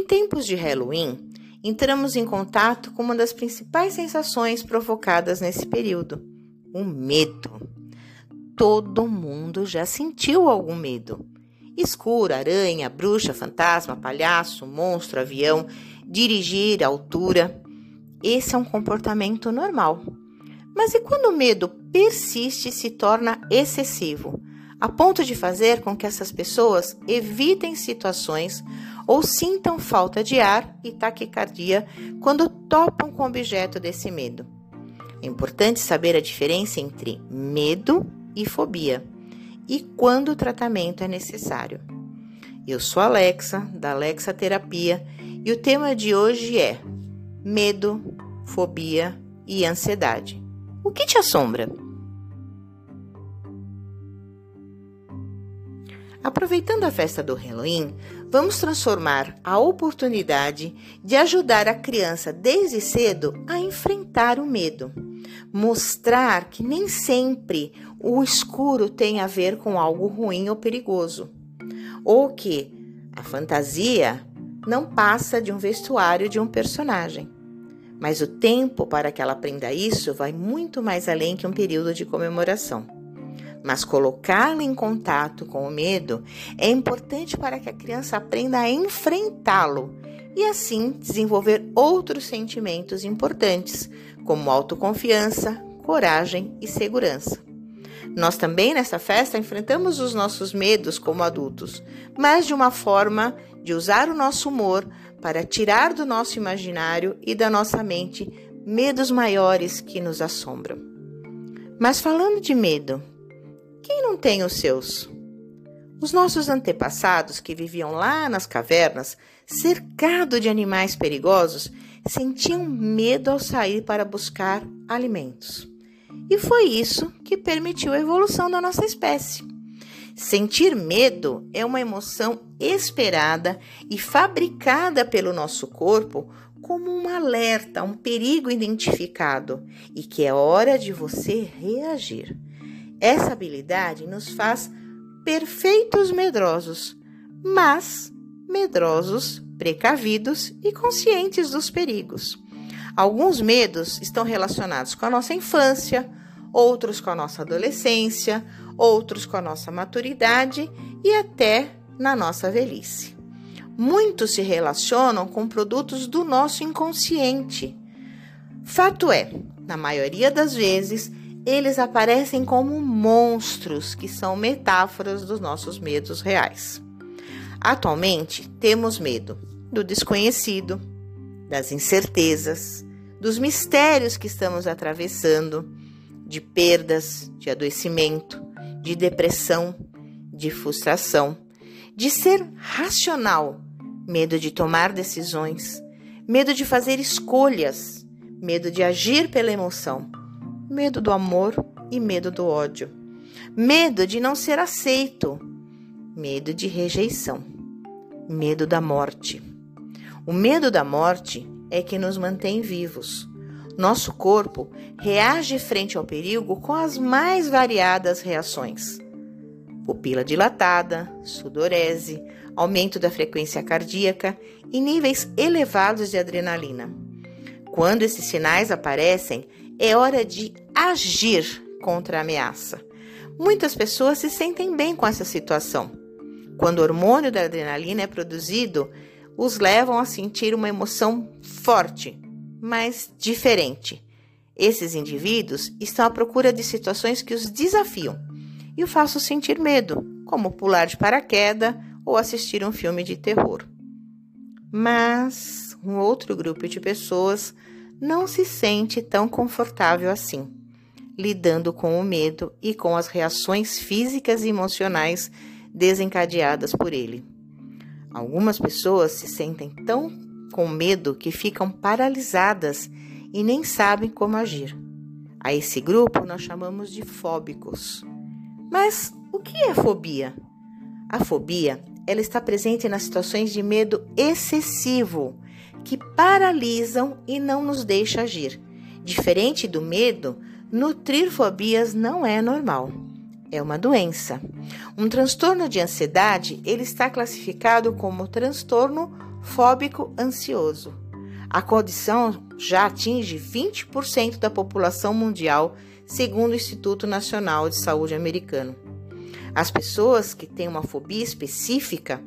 Em tempos de Halloween, entramos em contato com uma das principais sensações provocadas nesse período: o medo. Todo mundo já sentiu algum medo. Escuro, aranha, bruxa, fantasma, palhaço, monstro, avião, dirigir, altura. Esse é um comportamento normal. Mas e quando o medo persiste e se torna excessivo, a ponto de fazer com que essas pessoas evitem situações ou sintam falta de ar e taquicardia quando topam com o objeto desse medo? É importante saber a diferença entre medo e fobia e quando o tratamento é necessário. Eu sou Alexa, da Alexa Terapia, e o tema de hoje é medo, fobia e ansiedade. O que te assombra? Aproveitando a festa do Halloween, vamos transformar a oportunidade de ajudar a criança desde cedo a enfrentar o medo. Mostrar que nem sempre o escuro tem a ver com algo ruim ou perigoso, ou que a fantasia não passa de um vestuário de um personagem. Mas o tempo para que ela aprenda isso vai muito mais além que um período de comemoração. Mas colocá-la em contato com o medo é importante para que a criança aprenda a enfrentá-lo e assim desenvolver outros sentimentos importantes, como autoconfiança, coragem e segurança. Nós também nessa festa enfrentamos os nossos medos como adultos, mas de uma forma de usar o nosso humor para tirar do nosso imaginário e da nossa mente medos maiores que nos assombram. Mas falando de medo, quem não tem os seus? Os nossos antepassados que viviam lá nas cavernas, cercado de animais perigosos, sentiam medo ao sair para buscar alimentos. E foi isso que permitiu a evolução da nossa espécie. Sentir medo é uma emoção esperada e fabricada pelo nosso corpo como um alerta, um perigo identificado e que é hora de você reagir. Essa habilidade nos faz perfeitos medrosos, mas medrosos, precavidos e conscientes dos perigos. Alguns medos estão relacionados com a nossa infância, outros com a nossa adolescência, outros com a nossa maturidade e até na nossa velhice. Muitos se relacionam com produtos do nosso inconsciente. Fato é, na maioria das vezes, eles aparecem como monstros que são metáforas dos nossos medos reais. Atualmente, temos medo do desconhecido, das incertezas, dos mistérios que estamos atravessando, de perdas, de adoecimento, de depressão, de frustração, de ser racional, medo de tomar decisões, medo de fazer escolhas, medo de agir pela emoção, medo do amor e medo do ódio, medo de não ser aceito, medo de rejeição, medo da morte. O medo da morte é que nos mantém vivos. Nosso corpo reage frente ao perigo com as mais variadas reações: pupila dilatada, sudorese, aumento da frequência cardíaca e níveis elevados de adrenalina. Quando esses sinais aparecem, é hora de agir contra a ameaça. Muitas pessoas se sentem bem com essa situação. Quando o hormônio da adrenalina é produzido, os levam a sentir uma emoção forte, mas diferente. Esses indivíduos estão à procura de situações que os desafiam e o façam sentir medo, como pular de paraquedas ou assistir um filme de terror. Mas um outro grupo de pessoas não se sente tão confortável assim, lidando com o medo e com as reações físicas e emocionais desencadeadas por ele. Algumas pessoas se sentem tão com medo que ficam paralisadas e nem sabem como agir. A esse grupo nós chamamos de fóbicos. Mas o que é fobia? A fobia, ela está presente nas situações de medo excessivo, que paralisam e não nos deixa agir. Diferente do medo, nutrir fobias não é normal é uma doença. Um transtorno de ansiedade, ele está classificado como transtorno fóbico ansioso. A condição já atinge 20% da população mundial, segundo o Instituto Nacional de Saúde americano. As pessoas que têm uma fobia específica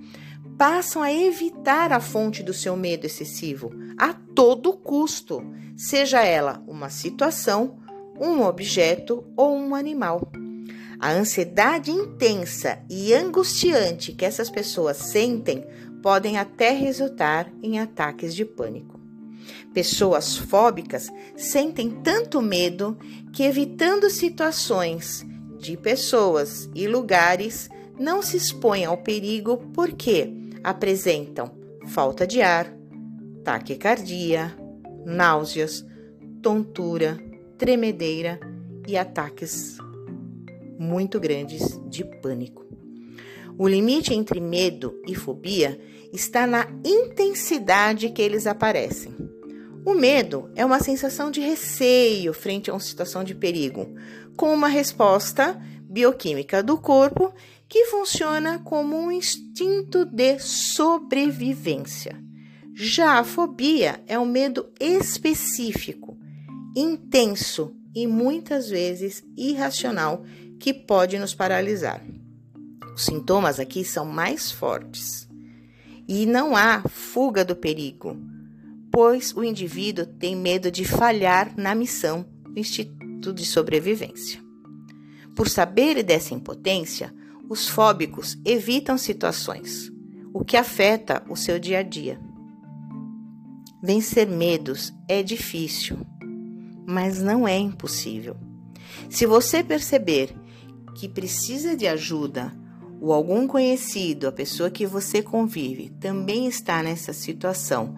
passam a evitar a fonte do seu medo excessivo a todo custo, seja ela uma situação, um objeto ou um animal. A ansiedade intensa e angustiante que essas pessoas sentem podem até resultar em ataques de pânico. Pessoas fóbicas sentem tanto medo que, evitando situações de pessoas e lugares, não se expõem ao perigo porque apresentam falta de ar, taquicardia, náuseas, tontura, tremedeira e ataques muito grandes de pânico. O limite entre medo e fobia está na intensidade que eles aparecem. O medo é uma sensação de receio frente a uma situação de perigo, com uma resposta bioquímica do corpo que funciona como um instinto de sobrevivência. Já a fobia é um medo específico, intenso e muitas vezes irracional que pode nos paralisar. Os sintomas aqui são mais fortes e não há fuga do perigo, pois o indivíduo tem medo de falhar na missão do instinto de sobrevivência. Por saber dessa impotência, os fóbicos evitam situações, o que afeta o seu dia a dia. Vencer medos é difícil, mas não é impossível. Se você perceber que precisa de ajuda ou algum conhecido, a pessoa que você convive, também está nessa situação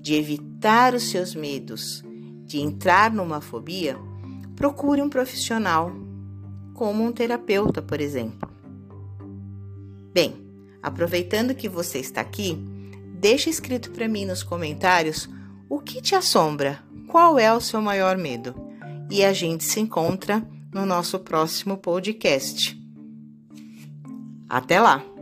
de evitar os seus medos, de entrar numa fobia, procure um profissional, como um terapeuta, por exemplo. Bem, aproveitando que você está aqui, deixe escrito para mim nos comentários o que te assombra, qual é o seu maior medo. E a gente se encontra no nosso próximo podcast. Até lá!